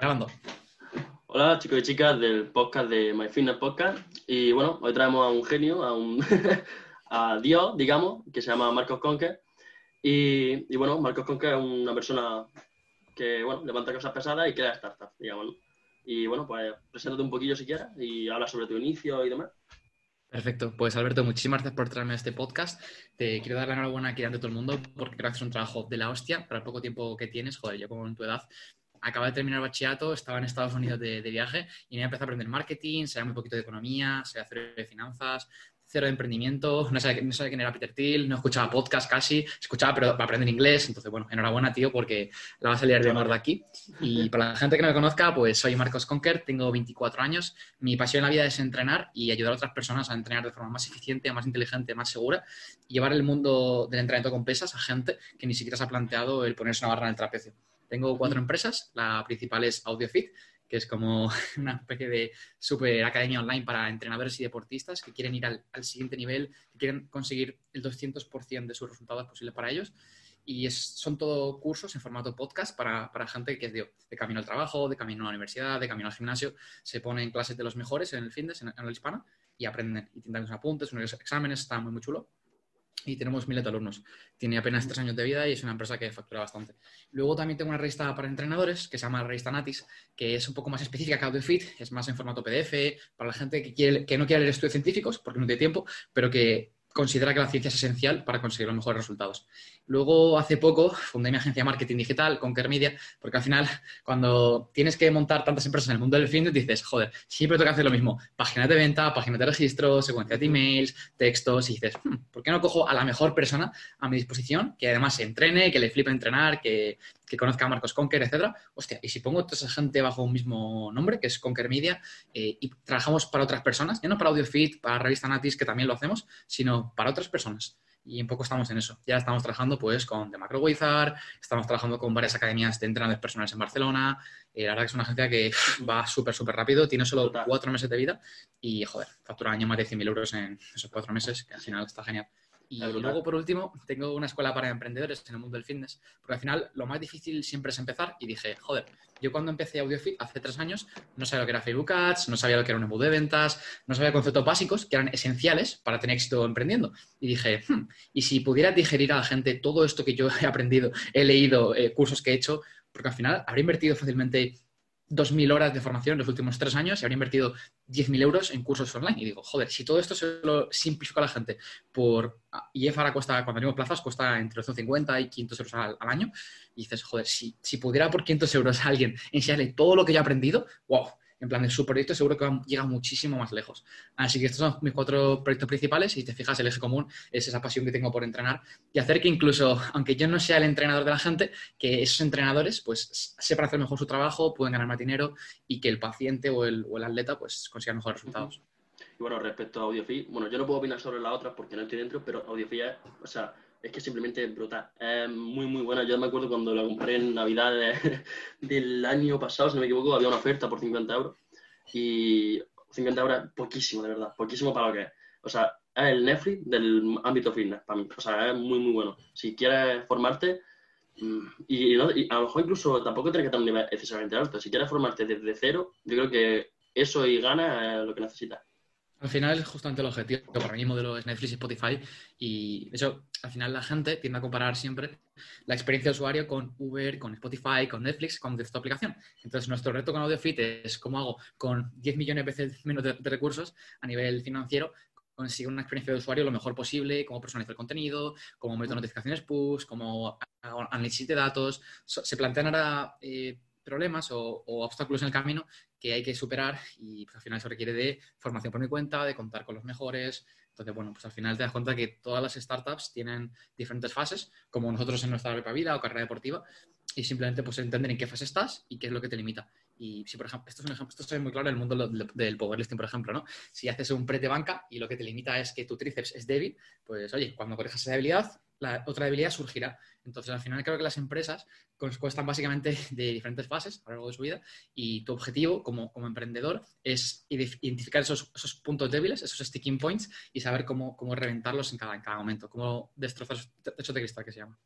Grabando. Hola chicos y chicas del podcast de My Fitness Podcast. Y bueno, hoy traemos a un genio, a un a Dios, digamos, que se llama Marcos Conque. Y, bueno, Marcos Conque es una persona que bueno, levanta cosas pesadas y crea startups, digamos. Y bueno, pues preséntate un poquillo si quieres y habla sobre tu inicio y demás. Perfecto. Pues Alberto, muchísimas gracias por traerme a este podcast. Te quiero dar la enhorabuena aquí ante todo el mundo porque creo que haces un trabajo de la hostia para el poco tiempo que tienes. Joder, yo como en tu edad acaba de terminar el bachillerato, estaba en Estados Unidos de, viaje y me empecé a aprender marketing, sé muy poquito de economía, sé hacer de finanzas, cero de emprendimiento, no sabía, no quién era Peter Thiel, no escuchaba podcast casi, escuchaba pero para aprender inglés, entonces bueno, enhorabuena tío porque la vas a salir de honor de aquí. Y para la gente que no me conozca, pues soy Marcos Conker, tengo 24 años, mi pasión en la vida es entrenar y ayudar a otras personas a entrenar de forma más eficiente, más inteligente, más segura y llevar el mundo del entrenamiento con pesas a gente que ni siquiera se ha planteado el ponerse una barra en el trapecio. Tengo cuatro empresas. La principal es AudioFit, que es como una especie de super academia online para entrenadores y deportistas que quieren ir al, siguiente nivel, que quieren conseguir el 200% de sus resultados posibles para ellos. Y son todo cursos en formato podcast para, gente que es de, camino al trabajo, de camino a la universidad, de camino al gimnasio. Se ponen clases de los mejores en el fitness, en, en el hispana, y aprenden. Y tienen unos apuntes, unos exámenes, está muy, muy chulo y tenemos miles de alumnos. Tiene apenas tres años de vida y es una empresa que factura bastante. Luego también tengo una revista para entrenadores que se llama Revista Natis, que es un poco más específica que AudioFit, es más en formato PDF, para la gente que, quiere, que no quiere leer estudios científicos porque no tiene tiempo, pero que considera que la ciencia es esencial para conseguir los mejores resultados. Luego, hace poco, fundé mi agencia de marketing digital, Conquer Media, porque al final, cuando tienes que montar tantas empresas en el mundo del fitness, dices, joder, siempre tengo que hacer lo mismo. Páginas de venta, páginas de registro, secuencia de emails, textos, y dices, hmm, ¿por qué no cojo a la mejor persona a mi disposición, que además se entrene, que le flipe entrenar, que, conozca a Marcos Conquer, etcétera? Hostia, y si pongo toda esa gente bajo un mismo nombre, que es Conquer Media, eh, y trabajamos para otras personas, ya no para AudioFit, para Revista Natis, que también lo hacemos, sino para otras personas y un poco estamos en eso. Ya estamos trabajando pues con The Macro Wizard, estamos trabajando con varias academias de entrenadores personales en Barcelona. Eh, la verdad que es una agencia que va súper, súper rápido, tiene solo cuatro meses de vida y, joder, factura año más de 100.000 euros en esos cuatro meses, que al final está genial. Y luego, por último, tengo una escuela para emprendedores en el mundo del fitness, porque al final lo más difícil siempre es empezar y dije, joder, yo cuando empecé AudioFit hace tres años no sabía lo que era Facebook Ads, no sabía lo que era un embudo de ventas, no sabía conceptos básicos que eran esenciales para tener éxito emprendiendo. Y dije, hmm, y si pudiera digerir a la gente todo esto que yo he aprendido, he leído, eh, cursos que he hecho, porque al final habría invertido fácilmente 2.000 horas de formación en los últimos tres años y habría invertido 10.000 euros en cursos online. Y digo, joder, si todo esto se lo simplifica a la gente por... Y ahora cuesta, cuando tenemos plazas, cuesta entre 150 y 500 euros al, año. Y dices, joder, si, si pudiera por 500 euros a alguien enseñarle todo lo que yo he aprendido, wow, en plan de su proyecto seguro que llega muchísimo más lejos. Así que estos son mis cuatro proyectos principales y si te fijas, el eje común es esa pasión que tengo por entrenar y hacer que incluso, aunque yo no sea el entrenador de la gente, que esos entrenadores pues sepan hacer mejor su trabajo, pueden ganar más dinero y que el paciente o el, o el atleta pues consiga mejores resultados. Y bueno, respecto a AudioFi, bueno, yo no puedo opinar sobre la otra porque no estoy dentro, pero AudioFi es, o sea, es que simplemente brutal. Es muy, muy buena. Yo me acuerdo cuando la compré en Navidad del año pasado, si no me equivoco, había una oferta por 50 euros. Y 50 euros es poquísimo, de verdad. Poquísimo para lo que es. O sea, es el Netflix del ámbito fitness para mí. O sea, es muy, muy bueno. Si quieres formarte, mm, y, a lo mejor incluso tampoco tienes que tener un nivel excesivamente alto. Si quieres formarte desde cero, yo creo que eso y gana es lo que necesitas. Al final es justamente el objetivo. Para mí mi modelo es Netflix y Spotify y de hecho al final la gente tiende a comparar siempre la experiencia de usuario con Uber, con Spotify, con Netflix, con esta aplicación. Entonces nuestro reto con AudioFit es cómo hago con 10 millones de veces menos de, recursos a nivel financiero conseguir una experiencia de usuario lo mejor posible, cómo personalizar el contenido, cómo meto notificaciones push, cómo análisis de datos. Se plantean ahora eh, problemas o, obstáculos en el camino que hay que superar y pues, al final eso requiere de formación por mi cuenta, de contar con los mejores. Entonces, bueno, pues al final te das cuenta que todas las startups tienen diferentes fases, como nosotros en nuestra propia vida o carrera deportiva, y simplemente pues entender en qué fase estás y qué es lo que te limita. Y si, por ejemplo, esto es un ejemplo, esto es muy claro en el mundo del powerlifting, por ejemplo, ¿no? Si haces un prete banca y lo que te limita es que tu tríceps es débil, pues oye, cuando corrijas esa debilidad, la otra debilidad surgirá. Entonces, al final creo que las empresas cuestan básicamente de diferentes fases a lo largo de su vida y tu objetivo como, emprendedor es identificar esos, puntos débiles, esos sticking points y saber cómo, reventarlos en cada, en cada momento, cómo destrozar esos techos de cristal que se llama.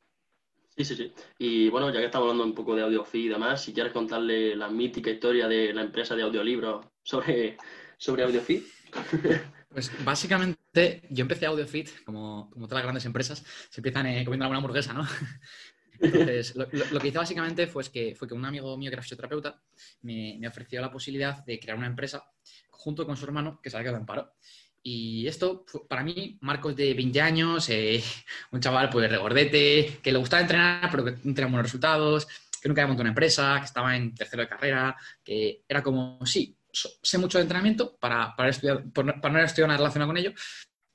Sí, sí, sí. Y bueno, ya que estamos hablando un poco de AudioFi y demás, si quieres contarle la mítica historia de la empresa de audiolibros sobre, sobre AudioFi. Pues básicamente yo empecé AudioFit, como, como todas las grandes empresas, se empiezan eh, comiendo alguna hamburguesa, ¿no? Entonces, lo, que hice básicamente fue que, fue que un amigo mío que era fisioterapeuta me, ofreció la posibilidad de crear una empresa junto con su hermano que se había quedado en paro. Y esto, para mí, Marcos de 20 años, eh, un chaval pues regordete, que le gustaba entrenar, pero que no tenía buenos resultados, que nunca había montado una empresa, que estaba en tercero de carrera, que era como, sí, sé mucho de entrenamiento para, para, estudiar, para no estudiar una relación con ello,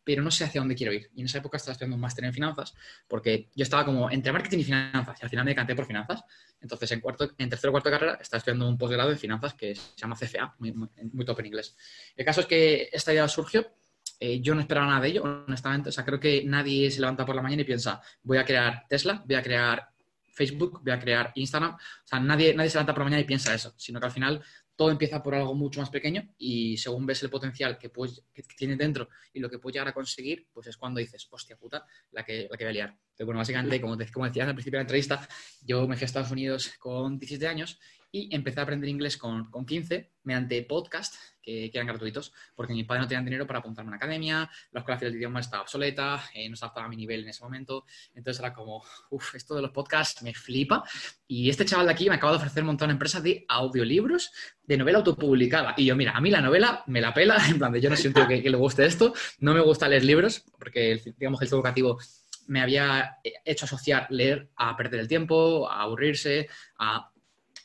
pero no sé hacia dónde quiero ir. Y en esa época estaba estudiando un máster en finanzas, porque yo estaba como entre marketing y finanzas, y al final me decanté por finanzas. Entonces, en, cuarto, en tercero o cuarto de carrera, estaba estudiando un posgrado en finanzas que se llama CFA, muy, muy, top en inglés. El caso es que esta idea surgió, eh, yo no esperaba nada de ello, honestamente. O sea, creo que nadie se levanta por la mañana y piensa, voy a crear Tesla, voy a crear Facebook, voy a crear Instagram. O sea, nadie, nadie se levanta por la mañana y piensa eso, sino que al final todo empieza por algo mucho más pequeño y según ves el potencial que, puedes, que tiene dentro y lo que puedes llegar a conseguir, pues es cuando dices, hostia puta, la que, la que voy a liar. Entonces, bueno, básicamente, como, como decías al principio de la entrevista, yo me fui a Estados Unidos con 17 años y empecé a aprender inglés con, con 15 mediante podcast que, eran gratuitos, porque mi padre no tenía dinero para apuntarme a una academia, la escuela de idioma estaba obsoleta, eh, no se adaptaba a mi nivel en ese momento, entonces era como, uff, esto de los podcasts me flipa. Y este chaval de aquí me acaba de ofrecer un montón de empresas de audiolibros de novela autopublicada. Y yo, mira, a mí la novela me la pela, en plan de yo no siento que, que le guste esto, no me gusta leer libros, porque digamos que el educativo me había hecho asociar leer a perder el tiempo, a aburrirse, a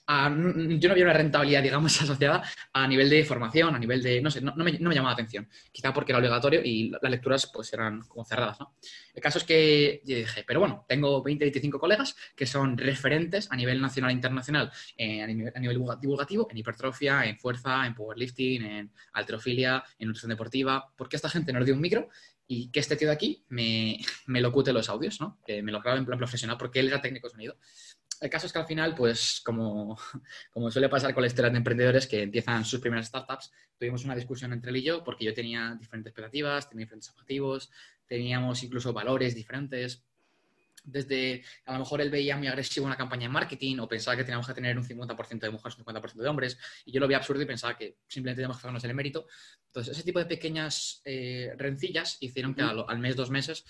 yo no había una rentabilidad, digamos, asociada a nivel de formación, a nivel de, no sé, no, me, no, me, llamaba la atención. Quizá porque era obligatorio y las lecturas pues eran como cerradas, ¿no? El caso es que yo dije, pero bueno, tengo 20, 25 colegas que son referentes a nivel nacional e internacional, eh, a, nivel, a, nivel, divulgativo, en hipertrofia, en fuerza, en powerlifting, en alterofilia, en nutrición deportiva. ¿Por qué esta gente nos dio un micro? Y que este tío de aquí me, me locute los audios, ¿no? Que me lo grabe en plan profesional porque él era técnico de sonido el caso es que al final, pues como, como suele pasar con la historia de emprendedores que empiezan sus primeras startups, tuvimos una discusión entre él y yo porque yo tenía diferentes expectativas, tenía diferentes objetivos, teníamos incluso valores diferentes. Desde, a lo mejor él veía muy agresivo una campaña en marketing o pensaba que teníamos que tener un 50% de mujeres, un 50% de hombres, y yo lo veía absurdo y pensaba que simplemente teníamos que hacernos el mérito. Entonces, ese tipo de pequeñas eh, rencillas hicieron que al, al mes, dos meses,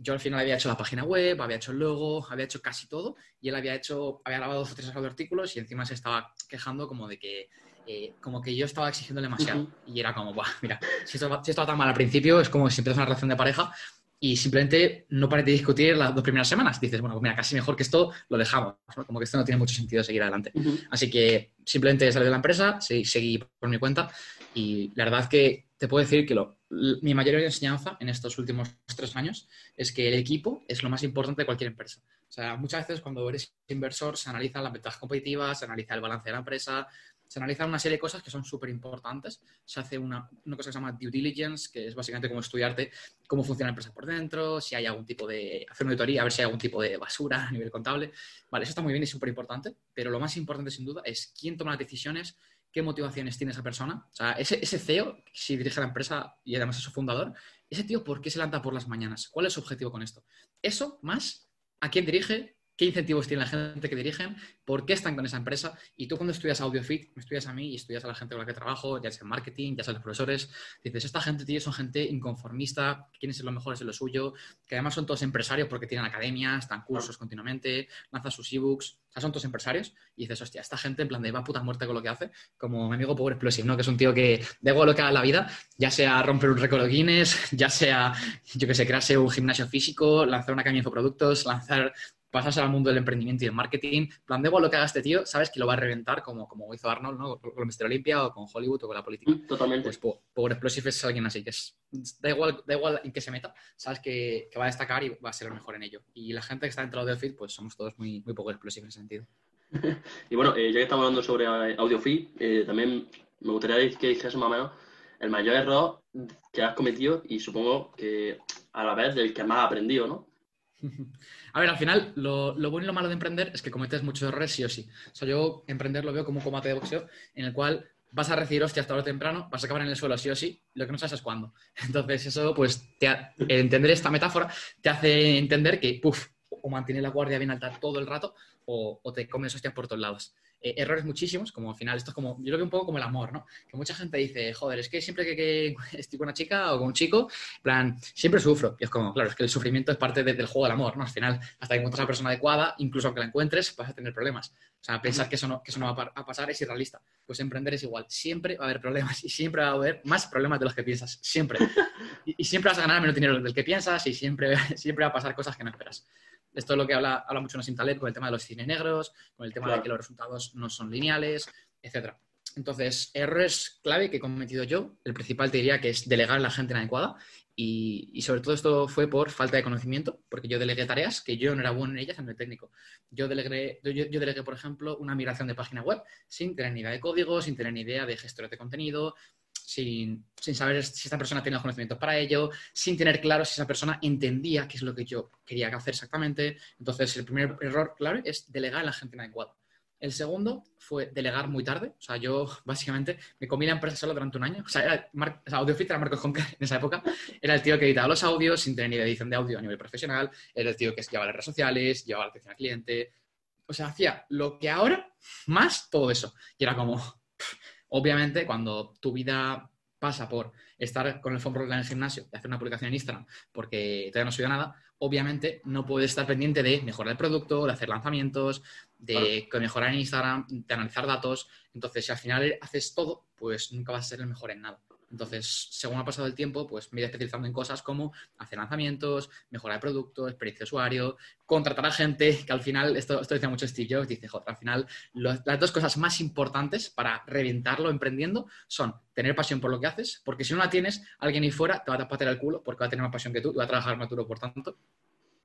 yo al final había hecho la página web, había hecho el logo, había hecho casi todo y él había hecho, había grabado dos o tres artículos y encima se estaba quejando como de que eh, como que yo estaba exigiendo demasiado y era como, Buah, mira, si esto, si tan mal al principio es como si empiezas una relación de pareja y simplemente no pares de discutir las dos primeras semanas. Dices, bueno, pues mira, casi mejor que esto lo dejamos, como que esto no tiene mucho sentido seguir adelante. Así que simplemente salí de la empresa, seguí por mi cuenta y la verdad que te puedo decir que lo, mi mayor enseñanza en estos últimos tres años es que el equipo es lo más importante de cualquier empresa. O sea, muchas veces cuando eres inversor se analizan las ventajas competitivas, se analiza el balance de la empresa, se analizan una serie de cosas que son súper importantes. Se hace una, una, cosa que se llama due diligence, que es básicamente como estudiarte cómo funciona la empresa por dentro, si hay algún tipo de, hacer una auditoría, a ver si hay algún tipo de basura a nivel contable. Vale, eso está muy bien y súper importante, pero lo más importante sin duda es quién toma las decisiones, qué motivaciones tiene esa persona. O sea, ese, CEO, si dirige la empresa y además es su fundador, ese tío, ¿por qué se levanta por las mañanas? ¿Cuál es su objetivo con esto? Eso más a quién dirige, qué incentivos tiene la gente que dirigen, por qué están con esa empresa. Y tú cuando estudias AudioFit, me estudias a mí y estudias a la gente con la que trabajo, ya sea en marketing, ya sea los profesores, dices, esta gente, tío, son gente inconformista, que quieren ser los mejores en lo suyo, que además son todos empresarios porque tienen academias, están cursos continuamente, lanzan sus ebooks, o sea, son todos empresarios. Y dices, hostia, esta gente en plan de va puta muerte con lo que hace, como mi amigo Power Explosive, ¿no? Que es un tío que da igual lo que haga en la vida, ya sea romper un récord de Guinness, ya sea, yo que sé, crearse un gimnasio físico, lanzar una academia de infoproductos, lanzar pasas al mundo del emprendimiento y del marketing, plan de igual lo que haga este tío, sabes que lo va a reventar como, como hizo Arnold, ¿no? Con Mr. Olympia o con Hollywood o con la política. Mm, totalmente. Pues Power Explosive es alguien así, que es, da igual, da igual en qué se meta, sabes que, que, va a destacar y va a ser el mejor en ello. Y la gente que está dentro de AudioFit, pues somos todos muy, muy Power Explosive en ese sentido. y bueno, eh, ya que estamos hablando sobre AudioFit, eh, también me gustaría que dijese más o menos el mayor error que has cometido y supongo que a la vez del que más has aprendido, ¿no? A ver, al final, lo, bueno y lo malo de emprender es que cometes muchos errores sí o sí. O sea, yo emprender lo veo como un combate de boxeo en el cual vas a recibir hostia hasta lo temprano, vas a acabar en el suelo sí o sí, lo que no sabes es cuándo. Entonces, eso, pues, entender esta metáfora te hace entender que, puff, o mantienes la guardia bien alta todo el rato o, o te comes hostias por todos lados. Eh, errores muchísimos, como al final esto es como, yo creo que un poco como el amor, ¿no? Que mucha gente dice, joder, es que siempre que, estoy con una chica o con un chico, plan, siempre sufro. Y es como, claro, es que el sufrimiento es parte del juego del amor, ¿no? Al final, hasta que encuentres a la persona adecuada, incluso aunque la encuentres, vas a tener problemas. O sea, pensar que eso no, que eso no va a pasar es irrealista. Pues emprender es igual. Siempre va a haber problemas y siempre va a haber más problemas de los que piensas. Siempre. Y, siempre vas a ganar menos dinero del que piensas y siempre, siempre va a pasar cosas que no esperas. Esto es lo que habla, habla mucho Nassim con el tema de los cines negros, con el tema de que los resultados no son lineales, etc. Entonces, errores clave que he cometido yo, el principal te diría que es delegar a la gente inadecuada y, sobre todo esto fue por falta de conocimiento, porque yo delegué tareas que yo no era bueno en ellas en el técnico. Yo delegué, yo, yo delegué, por ejemplo, una migración de página web sin tener ni idea de código, sin tener ni idea de gestores de contenido, sin, saber si esta persona tiene los conocimientos para ello, sin tener claro si esa persona entendía qué es lo que yo quería hacer exactamente. Entonces, el primer error clave es delegar a la gente inadecuada. El segundo fue delegar muy tarde. O sea, yo básicamente me comí la empresa solo durante un año. O sea, era AudioFit era Marcos Conca en esa época. Era el tío que editaba los audios sin tener ni edición de audio a nivel profesional. Era el tío que llevaba las redes sociales, llevaba la atención al cliente. O sea, hacía lo que ahora, más todo eso. Y era como, Obviamente, cuando tu vida pasa por estar con el phone en el gimnasio, de hacer una publicación en Instagram porque todavía no subido nada, obviamente no puedes estar pendiente de mejorar el producto, de hacer lanzamientos, de mejorar en Instagram, de analizar datos. Entonces, si al final haces todo, pues nunca vas a ser el mejor en nada. Entonces, según ha pasado el tiempo, pues me he ido especializando en cosas como hacer lanzamientos, mejorar el producto, experiencia de usuario, contratar a gente, que al final, esto, esto decía mucho Steve Jobs, dice, joder, al final las dos cosas más importantes para reventarlo emprendiendo son tener pasión por lo que haces, porque si no la tienes, alguien ahí fuera te va a patear el culo porque va a tener más pasión que tú y va a trabajar más duro, por tanto,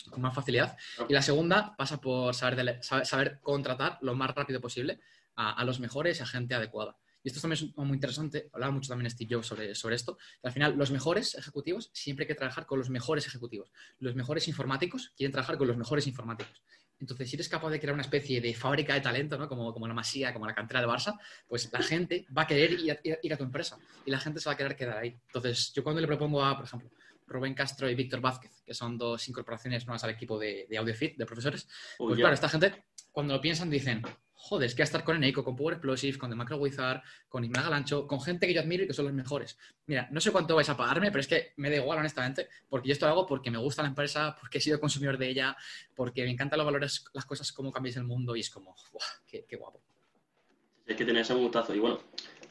con más facilidad. Y la segunda pasa por saber, saber, contratar lo más rápido posible a, a los mejores y a gente adecuada. Y esto también es muy interesante, hablaba mucho también Steve Jobs sobre, sobre esto, al final los mejores ejecutivos siempre hay que trabajar con los mejores ejecutivos. Los mejores informáticos quieren trabajar con los mejores informáticos. Entonces, si eres capaz de crear una especie de fábrica de talento, ¿no? como, como la Masía, como la cantera de Barça, pues la gente va a querer ir a, ir a, tu empresa y la gente se va a querer quedar ahí. Entonces, yo cuando le propongo a, por ejemplo, Rubén Castro y Víctor Vázquez, que son dos incorporaciones nuevas al equipo de, de AudioFit, de profesores, pues claro, esta gente, cuando lo piensan, dicen, joder, es que a estar con Eneco, con Power Explosive, con The Macro Wizard, con Ismael Galancho, con gente que yo admiro y que son los mejores. Mira, no sé cuánto vais a pagarme, pero es que me da igual, honestamente, porque yo esto lo hago porque me gusta la empresa, porque he sido consumidor de ella, porque me encantan los valores, las cosas, cómo cambias el mundo y es como, qué, guapo. Es que tenés un gustazo. Y bueno,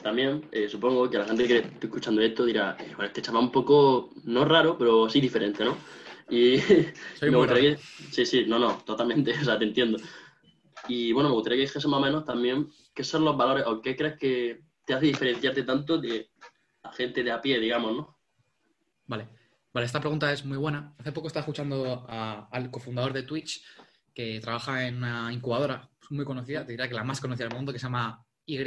también eh, supongo que la gente que esté escuchando esto dirá, eh, bueno, este chaval un poco, no raro, pero sí diferente, ¿no? Y Soy muy raro. Sí, sí, no, no, totalmente, o sea, te entiendo. Y bueno, me gustaría que dijese más o menos también qué son los valores o qué crees que te hace diferenciarte tanto de la gente de a pie, digamos, ¿no? Vale, vale, esta pregunta es muy buena. Hace poco estaba escuchando al cofundador de Twitch que trabaja en una incubadora muy conocida, te diría que la más conocida del mundo, que se llama Y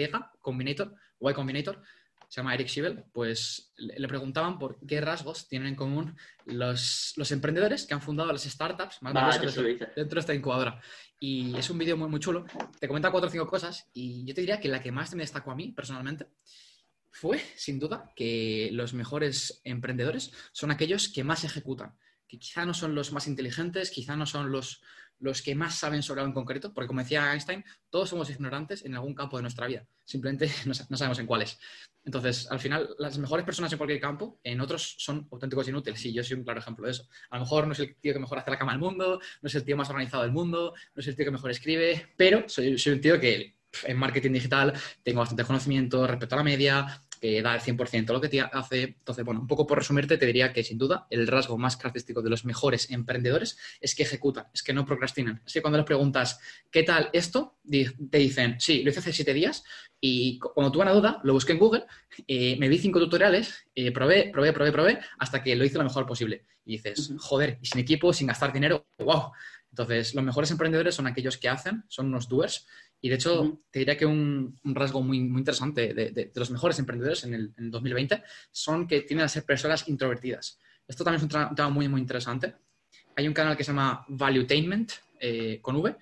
Combinator, Y Combinator, se llama Eric Schiebel, pues le preguntaban por qué rasgos tienen en común los, los emprendedores que han fundado las startups más dentro, dentro, de esta incubadora. Y es un vídeo muy, muy chulo. Te comenta cuatro o cinco cosas y yo te diría que la que más me destacó a mí personalmente fue, sin duda, que los mejores emprendedores son aquellos que más ejecutan, que quizá no son los más inteligentes, quizá no son los, los que más saben sobre algo en concreto, porque como decía Einstein, todos somos ignorantes en algún campo de nuestra vida, simplemente no, sabemos en cuáles. Entonces, al final, las mejores personas en cualquier campo, en otros son auténticos inútiles. Sí, yo soy un claro ejemplo de eso. A lo mejor no es el tío que mejor hace la cama del mundo, no es el tío más organizado del mundo, no es el tío que mejor escribe, pero soy, soy un tío que en marketing digital tengo bastante conocimiento respecto a la media, que da el 100% lo que te hace. Entonces, bueno, un poco por resumirte, te diría que sin duda el rasgo más característico de los mejores emprendedores es que ejecutan, es que no procrastinan. Así que cuando les preguntas, ¿qué tal esto? Te dicen, sí, lo hice hace siete días y cuando tuve una duda, lo busqué en Google, eh, me vi cinco tutoriales, eh, probé, probé, probé, probé, hasta que lo hice lo mejor posible. Y dices, joder, y sin equipo, sin gastar dinero, wow. Entonces, los mejores emprendedores son aquellos que hacen, son unos doers y de hecho, te diría que un, rasgo muy, muy interesante de, los mejores emprendedores en el, 2020 son que tienden a ser personas introvertidas. Esto también es un, tema muy, muy interesante. Hay un canal que se llama Valuetainment, eh, con V,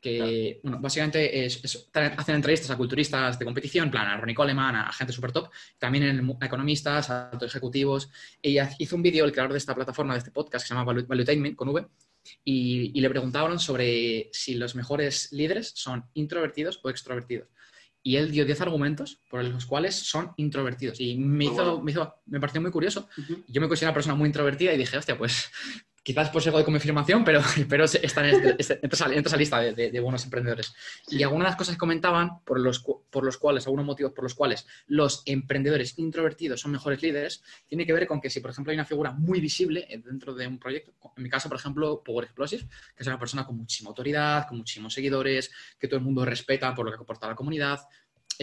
que bueno, básicamente hacen entrevistas a culturistas de competición, plan a Ronnie Coleman, a gente super top, también a economistas, a ejecutivos. Y hizo un vídeo, el creador de esta plataforma, de este podcast, que se llama Valuetainment, con V, y, le preguntaban sobre si los mejores líderes son introvertidos o extrovertidos. Y él dio 10 argumentos por los cuales son introvertidos. Y me, hizo, me, hizo, me pareció muy curioso. Yo me considero una persona muy introvertida y dije, hostia, pues quizás por algo de confirmación, pero, pero está en este, este esa lista de, buenos emprendedores. Y algunas de las cosas que comentaban por los, por los cuales, algunos motivos por los cuales los emprendedores introvertidos son mejores líderes, tiene que ver con que si, por ejemplo, hay una figura muy visible dentro de un proyecto, en mi caso, por ejemplo, Power Explosive, que es una persona con muchísima autoridad, con muchísimos seguidores, que todo el mundo respeta por lo que aporta a la comunidad,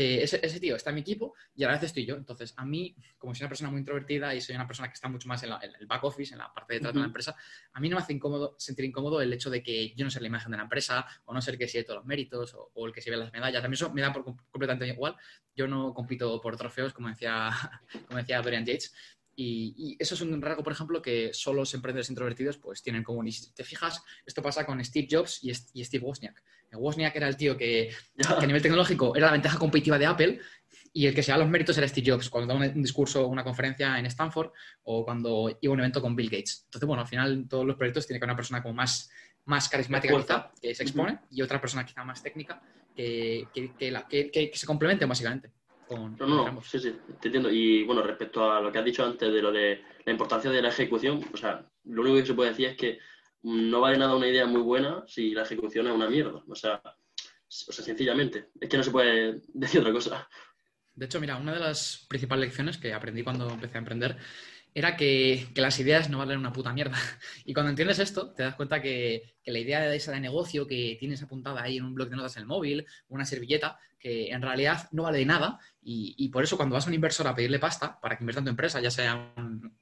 eh, ese, tío está en mi equipo y a la vez estoy yo. Entonces, a mí, como soy una persona muy introvertida y soy una persona que está mucho más en, el back office, en la parte de detrás de la empresa, a mí no me hace incómodo, sentir incómodo el hecho de que yo no sé la imagen de la empresa o no ser el que sigue todos los méritos o, el que se las medallas. A mí eso me da por completamente igual. Yo no compito por trofeos, como decía, como decía Dorian Yates. Y, eso es un rasgo, por ejemplo, que solo los emprendedores introvertidos pues tienen común. Y si te fijas, esto pasa con Steve Jobs y, Steve Wozniak. Wozniak era el tío que, a nivel tecnológico era la ventaja competitiva de Apple y el que se da los méritos era Steve Jobs, cuando da un, discurso, una conferencia en Stanford o cuando iba a un evento con Bill Gates. Entonces, bueno, al final todos los proyectos tienen que haber una persona como más, más carismática quizá, que se expone, y otra persona quizá más técnica que, que se complemente básicamente no, no, sí, sí, te entiendo. Y bueno, respecto a lo que has dicho antes de lo de la importancia de la ejecución, o sea, lo único que se puede decir es que no vale nada una idea muy buena si la ejecución es una mierda. O sea, o sea, sencillamente, es que no se puede decir otra cosa. De hecho, mira, una de las principales lecciones que aprendí cuando empecé a emprender era que, las ideas no valen una puta mierda. Y cuando entiendes esto, te das cuenta que, que, la idea de esa de negocio que tienes apuntada ahí en un blog de notas en el móvil, una servilleta, que en realidad no vale nada y, por eso cuando vas a un inversor a pedirle pasta para que invierta en tu empresa, ya sea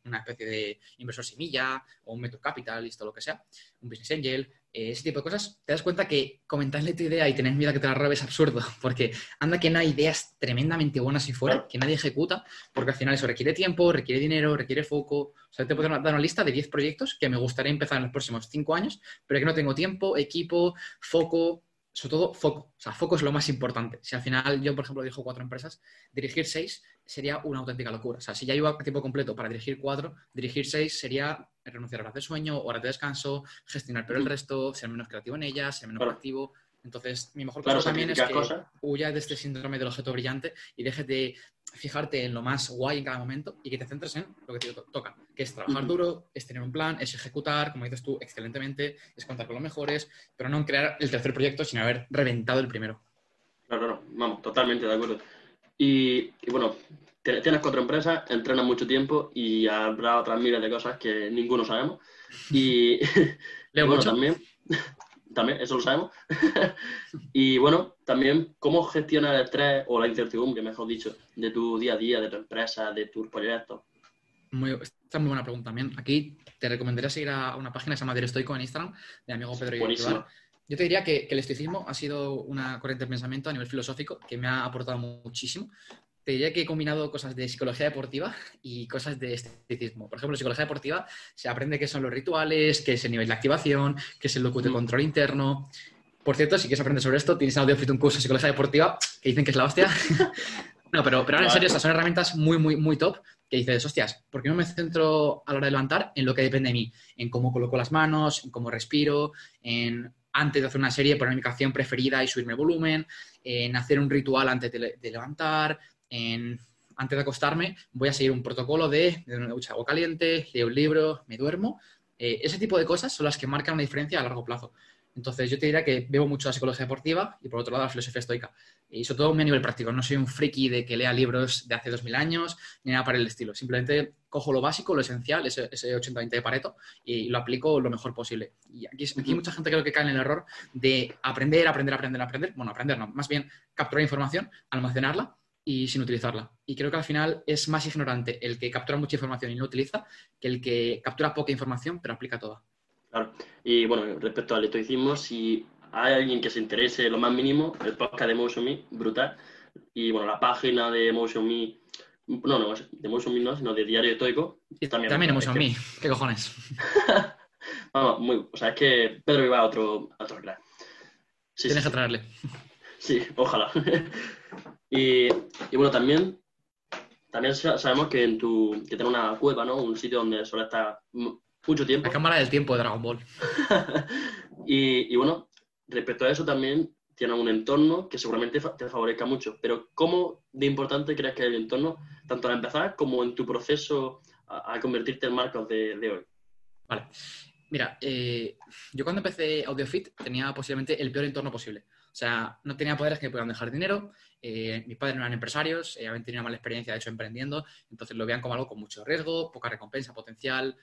una especie de inversor semilla o un capital capitalist o lo que sea, un business angel, ese tipo de cosas, te das cuenta que comentarle tu idea y tener miedo a que te la robe es absurdo, porque anda que no hay ideas tremendamente buenas y fuera, que nadie ejecuta, porque al final eso requiere tiempo, requiere dinero, requiere foco. O sea, te puedo dar una lista de 10 proyectos que me gustaría empezar en los próximos 5 años, pero que no tengo tiempo, equipo, foco, sobre todo foco. O sea, foco es lo más importante. Si al final yo, por ejemplo, dirijo cuatro empresas, dirigir seis sería una auténtica locura. O sea, si ya iba a tiempo completo para dirigir cuatro, dirigir seis sería renunciar a horas de sueño, horas de descanso, gestionar pero el resto, ser menos creativo en ellas, ser menos activo. Entonces, mi mejor claro, también es que huya de este síndrome del objeto brillante y dejes de fijarte en lo más guay en cada momento y que te centres en lo que te toca, que es trabajar duro, es tener un plan, es ejecutar, como dices tú, excelentemente, es contar con los mejores, pero no en crear el tercer proyecto sin haber reventado el primero. Claro, claro, vamos, totalmente de acuerdo. Y, bueno, tienes cuatro empresas, entrenas mucho tiempo y habrá otras miles de cosas que ninguno sabemos. Y, Leo bueno, también también, eso lo sabemos. y bueno, también, ¿cómo gestionar el estrés o la incertidumbre, mejor dicho, de tu día a día, de tu empresa, de tus proyectos? Muy, esta es muy buena pregunta también. Aquí te recomendaría seguir a una página que se llama Estoico en Instagram, de amigo Pedro Buenísimo. Yo te diría que, que, el estoicismo ha sido una corriente de pensamiento a nivel filosófico que me ha aportado muchísimo te diría que he combinado cosas de psicología deportiva y cosas de esteticismo. Por ejemplo, en psicología deportiva se aprende qué son los rituales, qué es el nivel de activación, qué es el locus de mm. control interno. Por cierto, si quieres aprender sobre esto, tienes en audio un curso de psicología deportiva que dicen que es la hostia. no, pero, pero ahora en serio, estas son herramientas muy, muy, muy top que dices, hostias, ¿por qué no me centro a la hora de levantar en lo que depende de mí? En cómo coloco las manos, en cómo respiro, en antes de hacer una serie poner mi canción preferida y subirme el volumen, en hacer un ritual antes de levantar, antes de acostarme, voy a seguir un protocolo de, de una ducha agua caliente, leo un libro, me duermo. Eh, ese tipo de cosas son las que marcan una diferencia a largo plazo. Entonces, yo te diría que veo mucho la psicología deportiva y, por otro lado, la filosofía estoica. Y sobre todo a nivel práctico. No soy un friki de que lea libros de hace 2000 años ni nada para el estilo. Simplemente cojo lo básico, lo esencial, ese, ese 80-20 de Pareto, y lo aplico lo mejor posible. Y aquí, mucha gente creo que cae en el error de aprender, aprender, aprender, aprender. Bueno, aprender no, más bien capturar información, almacenarla y sin utilizarla. Y creo que al final es más ignorante el que captura mucha información y no utiliza que el que captura poca información pero aplica toda. Claro. Y bueno, respecto al estoicismo, si hay alguien que se interese lo más mínimo, el podcast de MotionMe, brutal. Y bueno, la página de MotionMe, no, no, de MotionMe no, sino de Diario Estoico. También, también MotionMe, ¿qué cojones? Vamos, muy, o sea, es que Pedro iba a otro, a otro Sí, Tienes que traerle. Sí, ojalá. Y, bueno, también, también sabemos que en tu que tienes una cueva, ¿no? Un sitio donde suele estar mucho tiempo. La cámara del tiempo de Dragon Ball. y, y, bueno, respecto a eso también tiene un entorno que seguramente te favorezca mucho. Pero ¿cómo de importante crees que es el entorno, tanto al empezar como en tu proceso a, convertirte en Marcos de, hoy? Vale. Mira, eh, yo cuando empecé AudioFit tenía posiblemente el peor entorno posible. O sea, no tenía poderes que me pudieran dejar dinero, eh, mis padres no eran empresarios, eh, habían tenido una mala experiencia, de hecho, emprendiendo, entonces lo veían como algo con mucho riesgo, poca recompensa potencial.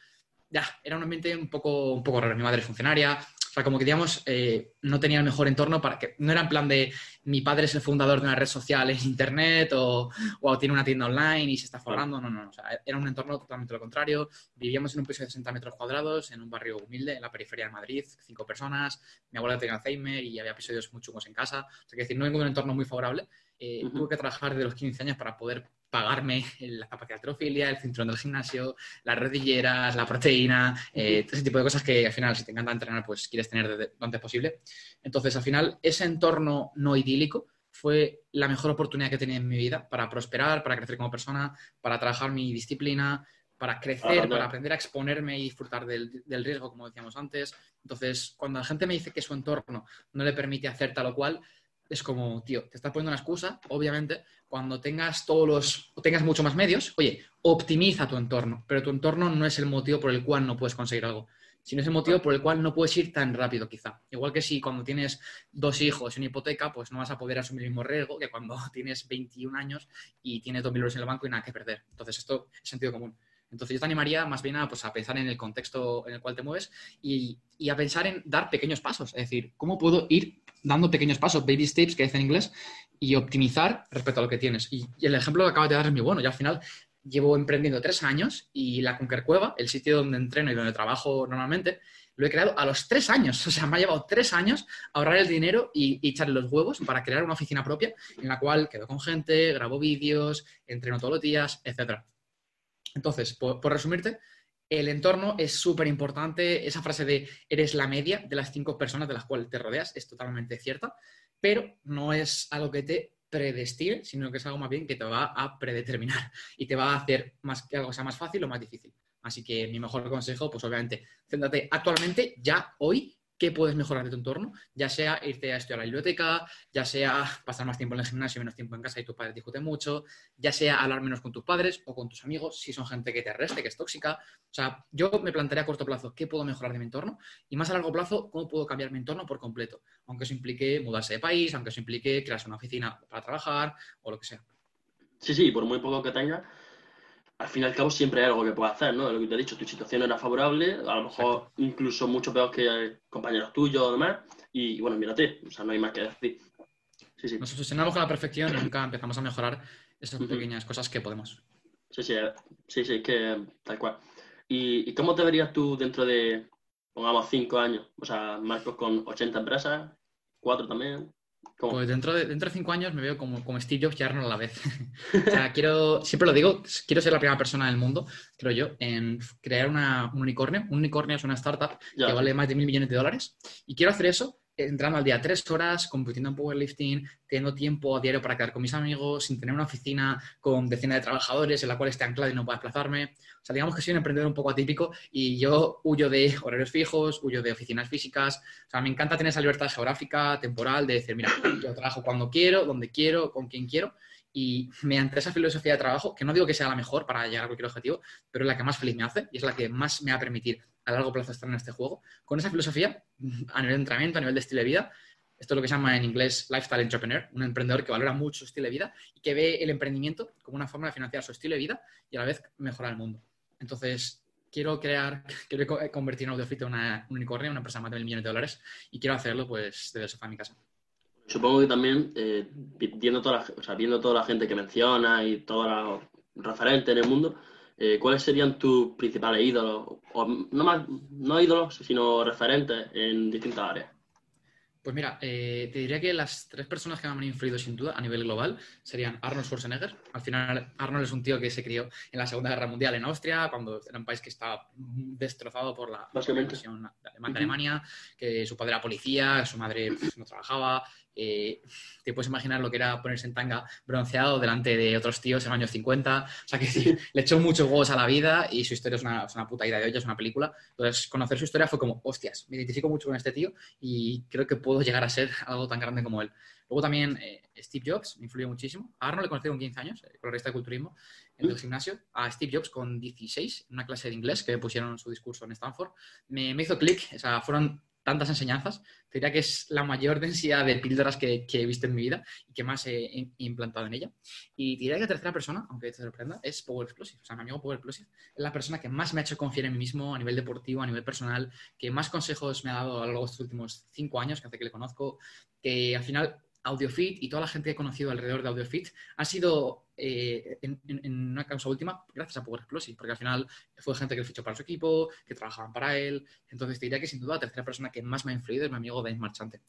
Ya, era un ambiente un poco, un poco raro. Mi madre es funcionaria, sea, como que, digamos, eh, no tenía el mejor entorno para que... No era en plan de mi padre es el fundador de una red social en Internet o, o tiene una tienda online y se está forrando. No, no, O sea, era un entorno totalmente lo contrario. Vivíamos en un piso de 60 metros cuadrados, en un barrio humilde, en la periferia de Madrid, cinco personas. Mi abuela tenía Alzheimer y había episodios muy chungos en casa. O sea, que decir, no vengo de un entorno muy favorable. Eh, Tuve que trabajar de los 15 años para poder pagarme la capacidad de atrofilia, el cinturón del gimnasio, las rodilleras, la proteína, eh, todo ese tipo de cosas que al final, si te encanta entrenar, pues quieres tener lo antes posible. Entonces, al final, ese entorno no idílico fue la mejor oportunidad que he tenido en mi vida para prosperar, para crecer como persona, para trabajar mi disciplina, para crecer, para aprender a exponerme y disfrutar del, del, riesgo, como decíamos antes. Entonces, cuando la gente me dice que su entorno no le permite hacer tal o cual, es como, tío, te estás poniendo una excusa, obviamente, cuando tengas todos los, o tengas mucho más medios, oye, optimiza tu entorno, pero tu entorno no es el motivo por el cual no puedes conseguir algo, sino es el motivo por el cual no puedes ir tan rápido, quizá. Igual que si cuando tienes dos hijos y una hipoteca, pues no vas a poder asumir el mismo riesgo que cuando tienes 21 años y tienes 2.000 euros en el banco y nada que perder. Entonces, esto es sentido común. Entonces yo te animaría más bien a, pues, a pensar en el contexto en el cual te mueves y, a pensar en dar pequeños pasos. Es decir, ¿cómo puedo ir dando pequeños pasos, baby steps, que dice en inglés, y optimizar respecto a lo que tienes? Y, y el ejemplo que acabas de dar es muy bueno. Yo al final llevo emprendiendo tres años y la Conquer Cueva, el sitio donde entreno y donde trabajo normalmente, lo he creado a los tres años. O sea, me ha llevado tres años ahorrar el dinero y, echarle los huevos para crear una oficina propia en la cual quedo con gente, grabo vídeos, entreno todos los días, etcétera. Entonces, por, por resumirte, el entorno es súper importante. Esa frase de eres la media de las cinco personas de las cuales te rodeas es totalmente cierta, pero no es algo que te predestine, sino que es algo más bien que te va a predeterminar y te va a hacer más, que algo sea más fácil o más difícil. Así que mi mejor consejo, pues obviamente, céntrate actualmente, ya hoy, qué puedes mejorar de tu entorno, ya sea irte a estudiar a la biblioteca, ya sea pasar más tiempo en el gimnasio y menos tiempo en casa y tus padres discuten mucho, ya sea hablar menos con tus padres o con tus amigos, si son gente que te arreste, que es tóxica. O sea, yo me plantearía a corto plazo qué puedo mejorar de mi entorno y más a largo plazo cómo puedo cambiar mi entorno por completo, aunque eso implique mudarse de país, aunque eso implique crearse una oficina para trabajar o lo que sea. Sí, sí, por muy poco que tenga, al fin y al cabo siempre hay algo que puedas hacer, ¿no? Lo que te he dicho, tu situación era favorable, a lo mejor incluso mucho peor que compañeros tuyos o demás, y bueno, mírate, o sea, no hay más que decir. Sí, sí. Nos obsesionamos con la perfección y nunca empezamos a mejorar esas pequeñas cosas que podemos. Sí, sí, sí, sí, que tal cual. ¿Y, ¿Y, cómo te verías tú dentro de, pongamos, cinco años? O sea, Marcos con 80 empresas, cuatro también. Pues dentro de, dentro de cinco años me veo como, como Steve Jobs y Arnold a la vez. o sea, quiero, siempre lo digo, quiero ser la primera persona del mundo, creo yo, en crear una, un unicornio. Un unicornio es una startup ya. que vale más de mil millones de dólares. Y quiero hacer eso entrando al día tres horas, compitiendo en powerlifting, teniendo tiempo a diario para quedar con mis amigos, sin tener una oficina con decenas de trabajadores en la cual esté anclado y no pueda desplazarme. O sea, digamos que soy un emprendedor un poco atípico y yo huyo de horarios fijos, huyo de oficinas físicas. O sea, me encanta tener esa libertad geográfica, temporal, de decir, mira, yo trabajo cuando quiero, donde quiero, con quien quiero. Y mediante esa filosofía de trabajo, que no digo que sea la mejor para llegar a cualquier objetivo, pero es la que más feliz me hace y es la que más me va a permitir a largo plazo estar en este juego, con esa filosofía, a nivel de entrenamiento, a nivel de estilo de vida, esto es lo que se llama en inglés lifestyle entrepreneur, un emprendedor que valora mucho su estilo de vida y que ve el emprendimiento como una forma de financiar su estilo de vida y a la vez mejorar el mundo. Entonces, quiero crear, quiero convertir en Audiofit en una, un unicornio, una empresa más de mil millones de dólares y quiero hacerlo pues desde el sofá de mi casa. Supongo que también, eh, viendo, toda la, o sea, viendo toda la gente que menciona y todos los referentes en el mundo, eh, ¿cuáles serían tus principales ídolos? O no, más, no ídolos, sino referentes en distintas áreas. Pues mira, eh, te diría que las tres personas que me han influido sin duda a nivel global serían Arnold Schwarzenegger. Al final, Arnold es un tío que se crió en la Segunda Guerra Mundial en Austria, cuando era un país que estaba destrozado por la invasión de Alemania, que su padre era policía, su madre pues, no trabajaba, eh, te puedes imaginar lo que era ponerse en tanga bronceado delante de otros tíos en los años 50. O sea, que sí, le echó muchos huevos a la vida y su historia es una, es una puta idea de hoy, es una película. Entonces, conocer su historia fue como, hostias, me identifico mucho con este tío y creo que puedo llegar a ser algo tan grande como él. Luego también eh, Steve Jobs me influyó muchísimo. Ahora no le conocí con 15 años, revista de culturismo, en el gimnasio. A Steve Jobs con 16, en una clase de inglés que pusieron su discurso en Stanford. Me, me hizo clic, o sea, fueron tantas enseñanzas, te diría que es la mayor densidad de píldoras que, he visto en mi vida y que más he implantado en ella. Y te diría que la tercera persona, aunque te sorprenda, es Power Explosive. O sea, mi amigo Power Explosive es la persona que más me ha hecho confiar en mí mismo a nivel deportivo, a nivel personal, que más consejos me ha dado a lo largo de estos últimos cinco años, que hace que le conozco, que al final AudioFit y toda la gente que he conocido alrededor de AudioFit ha sido eh, en, una causa última gracias a Power Explosive, porque al final fue gente que fichó para su equipo, que trabajaban para él. Entonces te diría que sin duda la tercera persona que más me ha influido es mi amigo Dave Marchante.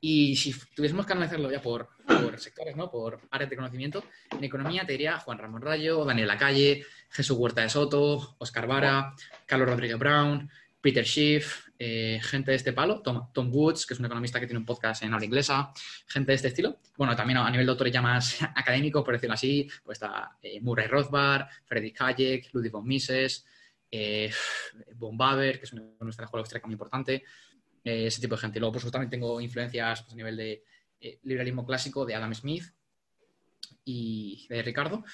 Y si tuviésemos que analizarlo ya por, por sectores, ¿no? por áreas de conocimiento, en economía te diría Juan Ramón Rayo, Daniel Lacalle, Jesús Huerta de Soto, Oscar Vara, Carlos Rodríguez Brown, Peter Schiff, eh, gente de este palo, Tom, Woods, que es un economista que tiene un podcast en habla inglesa, gente de este estilo. Bueno, también a nivel de autores ya más académico, por decirlo así, pues está eh, Murray Rothbard, Freddy Hayek, Ludwig von Mises, eh, Von Baber, que es una economista de la escuela muy importante, ese tipo de gente. Luego, por supuesto, también tengo influencias pues, a nivel de liberalismo clásico de Adam Smith y de Ricardo.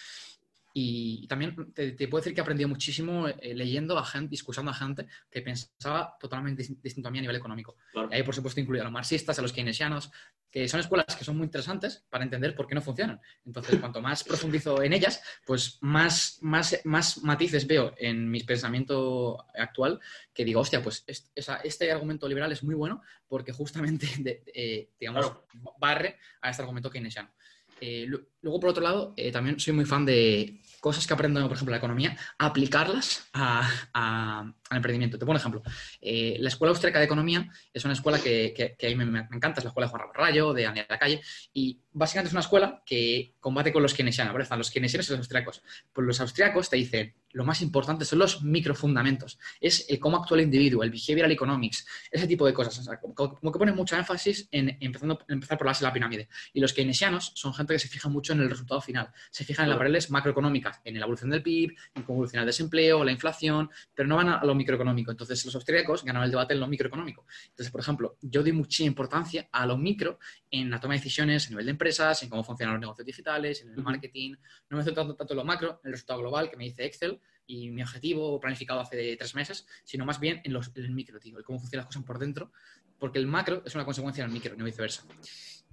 Y también te, te, puedo decir que he aprendido muchísimo eh, leyendo a gente, discursando a gente que pensaba totalmente distinto a mí a nivel económico. Claro. Y ahí, por supuesto, incluyo a los marxistas, a los keynesianos, que son escuelas que son muy interesantes para entender por qué no funcionan. Entonces, cuanto más profundizo en ellas, pues más, más, más matices veo en mi pensamiento actual que digo, hostia, pues este, este argumento liberal es muy bueno porque justamente, de, eh, digamos, claro. barre a este argumento keynesiano. Eh, luego, por otro lado, eh, también soy muy fan de cosas que aprendo, por ejemplo, la economía, aplicarlas a, a, al emprendimiento. Te pongo un ejemplo. Eh, la Escuela Austríaca de Economía es una escuela que, a mí me, encanta, es la escuela de Juan Ramón Rayo, de Daniel la Calle, y básicamente es una escuela que combate con los keynesianos, ¿vale? Están los keynesianos y los austriacos. Pues los austriacos te dicen, lo más importante son los microfundamentos, es el cómo actúa el individuo, el behavioral economics, ese tipo de cosas. O como, que ponen mucho énfasis en empezando, empezar por la base de la pirámide. Y los keynesianos son gente que se fija mucho en el resultado final, se fijan en las variables macroeconómicas, en la evolución del PIB, en cómo evoluciona el desempleo, la inflación, pero no van a lo microeconómico. Entonces, los austríacos ganaron el debate en lo microeconómico. Entonces, por ejemplo, yo doy mucha importancia a lo micro en la toma de decisiones a nivel de empresas, en cómo funcionan los negocios digitales, en el marketing. No me centro tanto, tanto en lo macro, en el resultado global que me dice Excel, y mi objetivo planificado hace tres meses, sino más bien en, los, en el micro, tío, el cómo funcionan las cosas por dentro, porque el macro es una consecuencia del micro, no viceversa.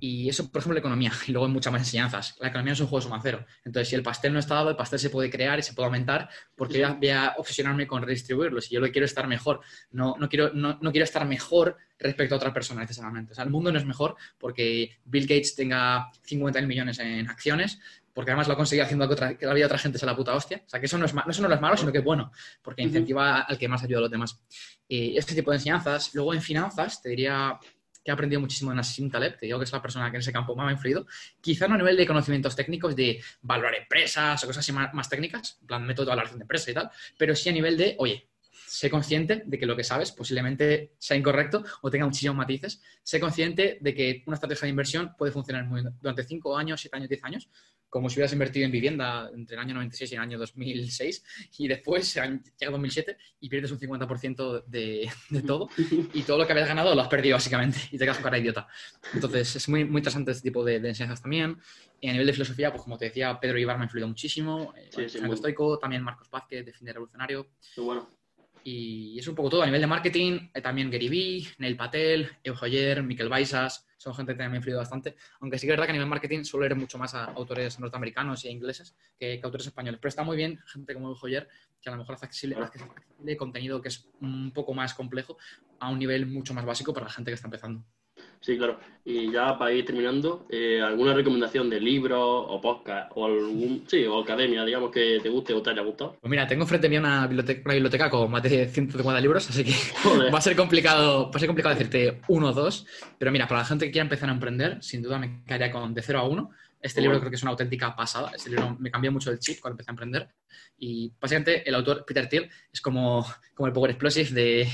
Y eso, por ejemplo, la economía. Y luego hay muchas más enseñanzas. La economía es un juego de suma cero. Entonces, si el pastel no está dado, el pastel se puede crear y se puede aumentar porque sí. voy a obsesionarme con redistribuirlo. Si yo lo quiero estar mejor, no, no, quiero, no, no quiero estar mejor respecto a otra persona necesariamente. O sea, el mundo no es mejor porque Bill Gates tenga 50 millones en acciones, porque además lo ha conseguido haciendo que, otra, que la vida de otra gente sea la puta hostia. O sea, que eso no, es, eso no es malo, sino que es bueno, porque incentiva uh -huh. al que más ayuda a los demás. Y este tipo de enseñanzas. Luego, en finanzas, te diría que he aprendido muchísimo de Nassim Taleb, te digo que es la persona que en ese campo más me ha influido, quizá no a nivel de conocimientos técnicos de valorar empresas o cosas así más, técnicas, en plan método de valoración de empresas y tal, pero sí a nivel de, oye, sé consciente de que lo que sabes posiblemente sea incorrecto o tenga muchísimos matices. Sé consciente de que una estrategia de inversión puede funcionar muy, durante 5 años, 7 años, 10 años, como si hubieras invertido en vivienda entre el año 96 y el año 2006 y después llega 2007 y pierdes un 50% de, de, todo y todo lo que habías ganado lo has perdido básicamente y te quedas con cara idiota. Entonces es muy, muy interesante este tipo de, de, enseñanzas también. Y a nivel de filosofía, pues como te decía, Pedro Ibar me ha influido muchísimo, sí, sí, estoico, también Marcos Vázquez de Fin de Revolucionario. Muy bueno. Y es un poco todo. A nivel de marketing, eh, también Gary Vee, Neil Patel, Eugenio Miquel Baisas, son gente que me ha influido bastante. Aunque sí que es verdad que a nivel marketing suelo leer mucho más a autores norteamericanos e ingleses que, que autores españoles. Pero está muy bien gente como Eugenio, que a lo mejor hace accesible, hace accesible contenido que es un poco más complejo a un nivel mucho más básico para la gente que está empezando. Sí, claro. Y ya para ir terminando, eh, ¿alguna recomendación de libro o podcast o algún, sí, o academia, digamos, que te guste o te haya gustado? Pues mira, tengo frente a mí una biblioteca, una biblioteca con más de 150 libros, así que va a ser complicado, va a ser complicado decirte uno o dos. Pero mira, para la gente que quiera empezar a emprender, sin duda me caería con De cero a uno Este libro creo que es una auténtica pasada. Este libro me cambió mucho el chip cuando empecé a emprender. Y básicamente el autor Peter Thiel es como, como el Power Explosive de,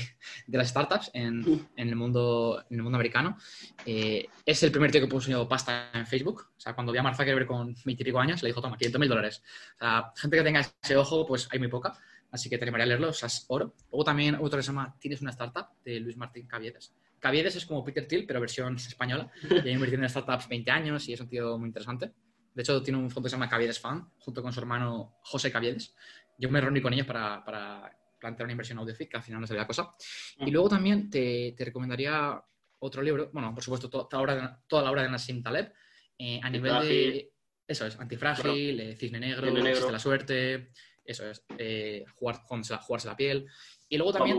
de las startups en, en, el mundo, en el mundo americano. Eh, es el primer tío que puso pasta en Facebook. O sea, cuando vi a Mark Zuckerberg con 20 y pico años, le dijo, toma, 500 mil dólares. O sea, gente que tenga ese ojo, pues hay muy poca. Así que te animaría a leerlo, o sea, es oro. Luego también otro que se llama Tienes una startup, de Luis Martín Caviedes Caviedes es como Peter Thiel, pero versión española. Y ha invertido en startups 20 años y es un tío muy interesante. De hecho, tiene un fondo que se llama Caviedes Fan, junto con su hermano José Caviedes. Yo me reuní con ellos para, para plantear una inversión AudioFit, que al final no salía cosa. Y mm. luego también te, te recomendaría otro libro, bueno, por supuesto, toda, la obra de, toda la obra de Nassim Taleb, eh, a nivel de... Eso es, Antifrágil, eh, Cisne Negro, Cisne de la Suerte, eso es, eh, jugar, jugarse la piel. Y luego también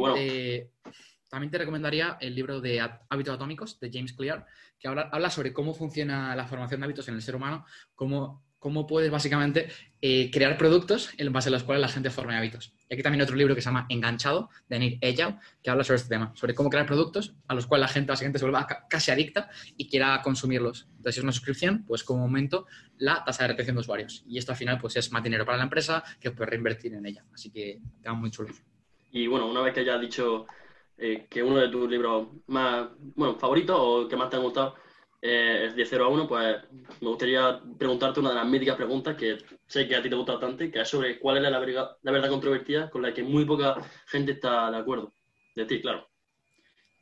también te recomendaría el libro de Hábitos Atómicos de James Clear, que habla, habla sobre cómo funciona la formación de hábitos en el ser humano, cómo, cómo puedes básicamente eh, crear productos en base a los cuales la gente forme hábitos. Y aquí también otro libro que se llama Enganchado, de Nick Eyal, que habla sobre este tema, sobre cómo crear productos a los cuales la gente básicamente se vuelva casi adicta y quiera consumirlos. Entonces, si es una suscripción, pues como aumento la tasa de retención de usuarios. Y esto al final pues es más dinero para la empresa que puedes reinvertir en ella. Así que queda muy chulo. Y bueno, una vez que ya dicho eh, que uno de tus libros más, bueno, favoritos o que más te han gustado eh, es de 0 a 1, pues me gustaría preguntarte una de las míticas preguntas que sé que a ti te gusta bastante, que es sobre cuál es la, la verdad controvertida con la que muy poca gente está de acuerdo. De ti, claro.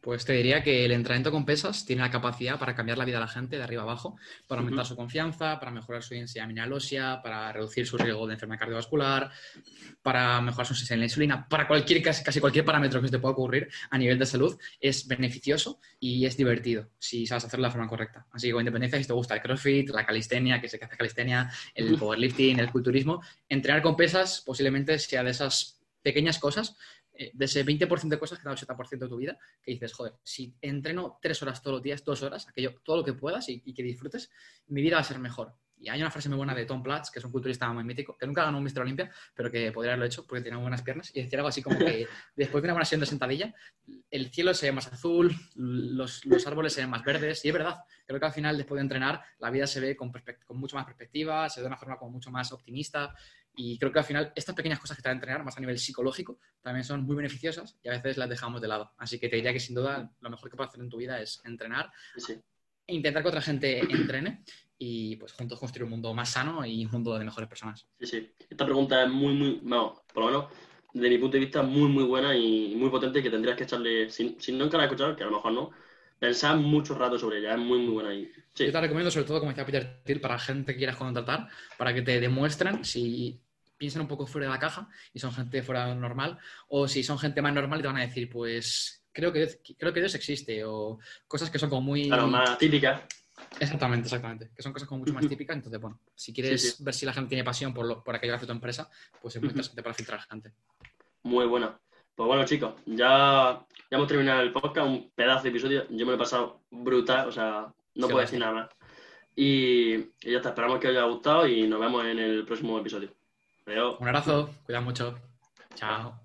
Pues te diría que el entrenamiento con pesas tiene la capacidad para cambiar la vida de la gente de arriba abajo, para aumentar su confianza, para mejorar su densidad mineral ósea, para reducir su riesgo de enfermedad cardiovascular, para mejorar su sensibilidad a la insulina, para cualquier, casi, casi, cualquier parámetro que se te pueda ocurrir a nivel de salud, es beneficioso y es divertido si sabes hacerlo de la forma correcta. Así que con independencia si te gusta el crossfit, la calistenia, que se hace calistenia, el powerlifting, el culturismo, entrenar con pesas posiblemente sea de esas pequeñas cosas de ese 20% de cosas que da el 80% de tu vida, que dices, joder, si entreno tres horas todos los días, dos horas, aquello, todo lo que puedas y, que disfrutes, mi vida va a ser mejor. Y hay una frase muy buena de Tom Platz, que es un culturista muy mítico, que nunca ganó un Mr. Olympia, pero que podría haberlo hecho porque tiene buenas piernas, y decía algo así como que después de una buena sesión de sentadilla, el cielo se ve más azul, los, los, árboles se ven más verdes, y es verdad, creo que al final, después de entrenar, la vida se ve con, con mucho más perspectiva, se ve de una forma como mucho más optimista, y creo que al final estas pequeñas cosas que te van a entrenar, más a nivel psicológico, también son muy beneficiosas y a veces las dejamos de lado. Así que te diría que sin duda lo mejor que puedes hacer en tu vida es entrenar, e intentar que otra gente entrene y pues juntos construir un mundo más sano y un mundo de mejores personas. Sí, sí. Esta pregunta es muy, muy, no, por lo menos de mi punto de vista, muy, muy buena y muy potente que tendrías que echarle, si, si nunca la has escuchado, que a lo mejor no, pensar mucho rato sobre ella, es muy, muy buena. Y, Yo te recomiendo, sobre todo, como decía Peter Thiel, para gente que quieras contratar, para que te demuestren si piensan un poco fuera de la caja y son gente fuera de normal, o si son gente más normal y te van a decir, pues creo que, creo que Dios existe, o cosas que son como muy... Claro, más típicas. Exactamente, exactamente. Que son cosas como mucho más típicas. Entonces, bueno, si quieres ver si la gente tiene pasión por, lo, por aquello que hace tu empresa, pues es muy interesante para filtrar gente. Muy buena. Pues bueno, chicos, ya, ya hemos terminado el podcast, un pedazo de episodio. Yo me lo he pasado brutal, o sea, no puedo decir nada más. Y, y ya está, esperamos que os haya gustado y nos vemos en el próximo episodio. Un abrazo, cuida mucho. Chao.